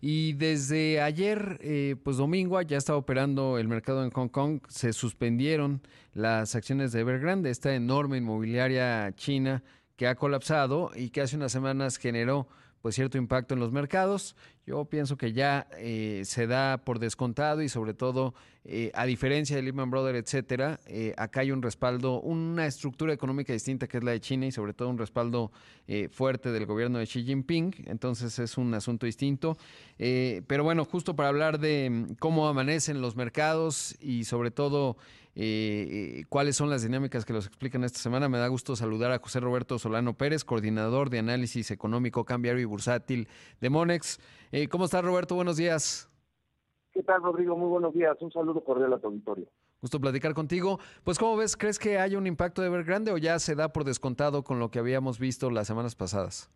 Y desde ayer, eh, pues domingo, ya está operando el mercado en Hong Kong. Se suspendieron las acciones de Evergrande, esta enorme inmobiliaria china que ha colapsado y que hace unas semanas generó pues cierto impacto en los mercados. Yo pienso que ya eh, se da por descontado y sobre todo, eh, a diferencia de Lehman Brothers, etcétera, eh, acá hay un respaldo, una estructura económica distinta que es la de China y sobre todo un respaldo fuerte del gobierno de Xi Jinping. Entonces es un asunto distinto. pero bueno, justo para hablar de mm, cómo amanecen los mercados y sobre todo eh, cuáles son las dinámicas que los explican esta semana. Me da gusto saludar a José Roberto Solano Pérez, coordinador de análisis económico, cambiario y bursátil de Monex. Eh, ¿Cómo estás, Roberto? Buenos días. ¿Qué tal, Rodrigo? Muy buenos días. Un saludo cordial a tu auditorio. Gusto platicar contigo. Pues, ¿cómo ves? ¿Crees que hay un impacto de Evergrande o ya se da por descontado con lo que habíamos visto las semanas pasadas?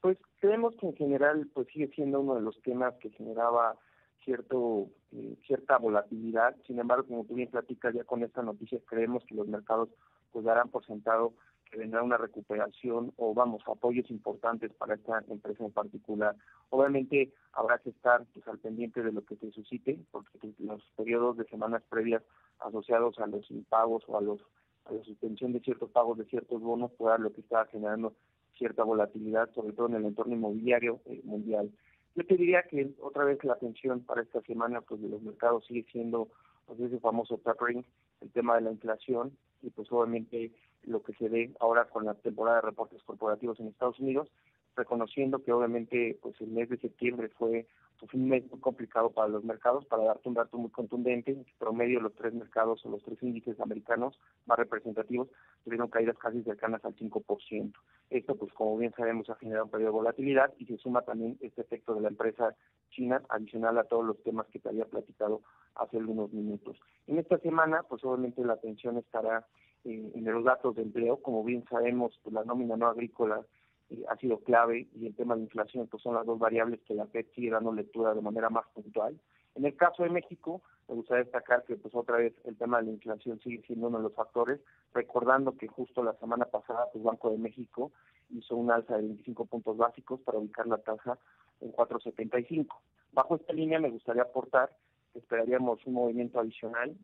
Pues creemos que en general pues sigue siendo uno de los temas que generaba cierto eh, cierta volatilidad. Sin embargo, como tú bien platicas, ya con esta noticia creemos que los mercados pues darán por sentado vendrá una recuperación o vamos apoyos importantes para esta empresa en particular. Obviamente habrá que estar pues al pendiente de lo que se suscite, porque pues, los periodos de semanas previas asociados a los impagos o a los a la suspensión de ciertos pagos de ciertos bonos pueda lo que está generando cierta volatilidad, sobre todo en el entorno inmobiliario eh, mundial. Yo te diría que otra vez la atención para esta semana pues de los mercados sigue siendo pues ese famoso tapering, el tema de la inflación y pues obviamente lo que se ve ahora con la temporada de reportes corporativos en Estados Unidos, reconociendo que obviamente pues el mes de septiembre fue pues, un mes muy complicado para los mercados, para darte un dato muy contundente, en promedio los tres mercados o los tres índices americanos más representativos tuvieron caídas casi cercanas al 5%. Esto pues como bien sabemos ha generado un periodo de volatilidad y se suma también este efecto de la empresa china adicional a todos los temas que te había platicado hace algunos minutos. En esta semana pues obviamente la atención estará eh, en los datos de empleo, como bien sabemos pues, la nómina no agrícola eh, ha sido clave y el tema de inflación pues son las dos variables que la FED sigue dando lectura de manera más puntual. En el caso de México, me gustaría destacar que pues otra vez el tema de la inflación sigue siendo uno de los factores, recordando que justo la semana pasada pues Banco de México hizo un alza de 25 puntos básicos para ubicar la tasa en 4.75. Bajo esta línea me gustaría aportar esperaríamos un movimiento adicional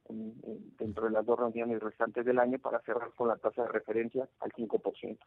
dentro de las dos reuniones restantes del año para cerrar con la tasa de referencia al 5%.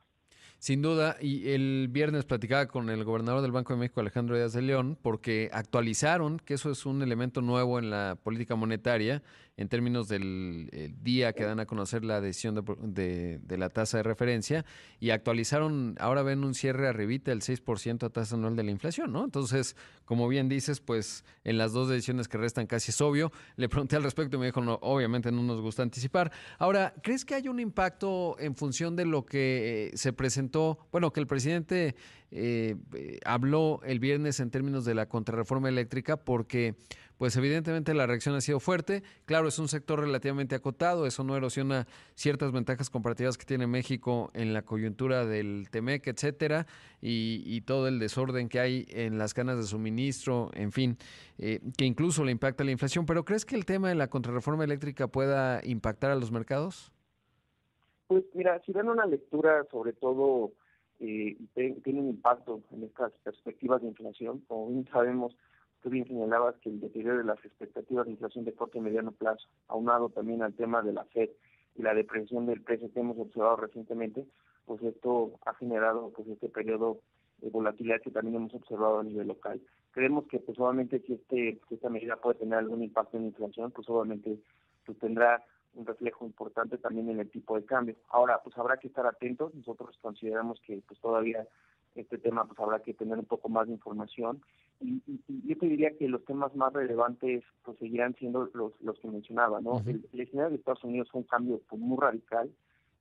Sin duda, y el viernes platicaba con el gobernador del Banco de México, Alejandro Díaz de León, porque actualizaron, que eso es un elemento nuevo en la política monetaria, en términos del día que dan a conocer la decisión de, de, la tasa de referencia, y actualizaron, ahora ven un cierre arribita del 6% a tasa anual de la inflación, ¿no? Entonces, como bien dices, pues en las dos decisiones que restan casi es obvio. Le pregunté al respecto y me dijo, no, obviamente no nos gusta anticipar. Ahora, ¿crees que hay un impacto en función de lo que eh, se presentó? Bueno, que el presidente eh, eh, habló el viernes en términos de la contrarreforma eléctrica porque pues evidentemente la reacción ha sido fuerte. Claro, es un sector relativamente acotado, eso no erosiona ciertas ventajas comparativas que tiene México en la coyuntura del TEMEC, etcétera, y, todo el desorden que hay en las canas de suministro, en fin, eh, que incluso le impacta la inflación. Pero ¿crees que el tema de la contrarreforma eléctrica pueda impactar a los mercados? Pues mira, si dan una lectura sobre todo eh, tiene un impacto en estas perspectivas de inflación, como bien sabemos, Tú bien señalabas que el deterioro de las expectativas de inflación de corto y mediano plazo, aunado también al tema de la FED y la depresión del precio que hemos observado recientemente, pues esto ha generado pues este periodo de volatilidad que también hemos observado a nivel local. Creemos que pues obviamente si este esta medida puede tener algún impacto en la inflación, pues obviamente pues, tendrá un reflejo importante también en el tipo de cambio. Ahora, pues habrá que estar atentos. Nosotros consideramos que pues todavía este tema pues habrá que tener un poco más de información y, yo te diría que los temas más relevantes pues seguirán siendo los, los que mencionaba, ¿no? el, escenario de Estados Unidos fue un cambio pues, muy radical,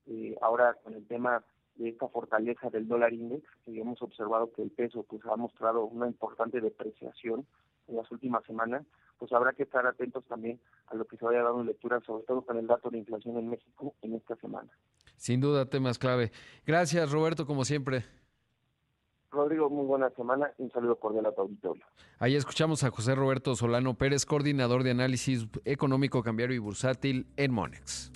eh, ahora con el tema de esta fortaleza del dólar index, que hemos observado que el peso pues ha mostrado una importante depreciación en las últimas semanas, pues habrá que estar atentos también a lo que se vaya dando lectura, sobre todo con el dato de inflación en México en esta semana. Sin duda, temas clave. Gracias, Roberto, como siempre. Rodrigo, muy buena semana y un saludo cordial a tu auditorio. Ahí escuchamos a José Roberto Solano Pérez, coordinador de análisis económico, cambiario y bursátil en Monex.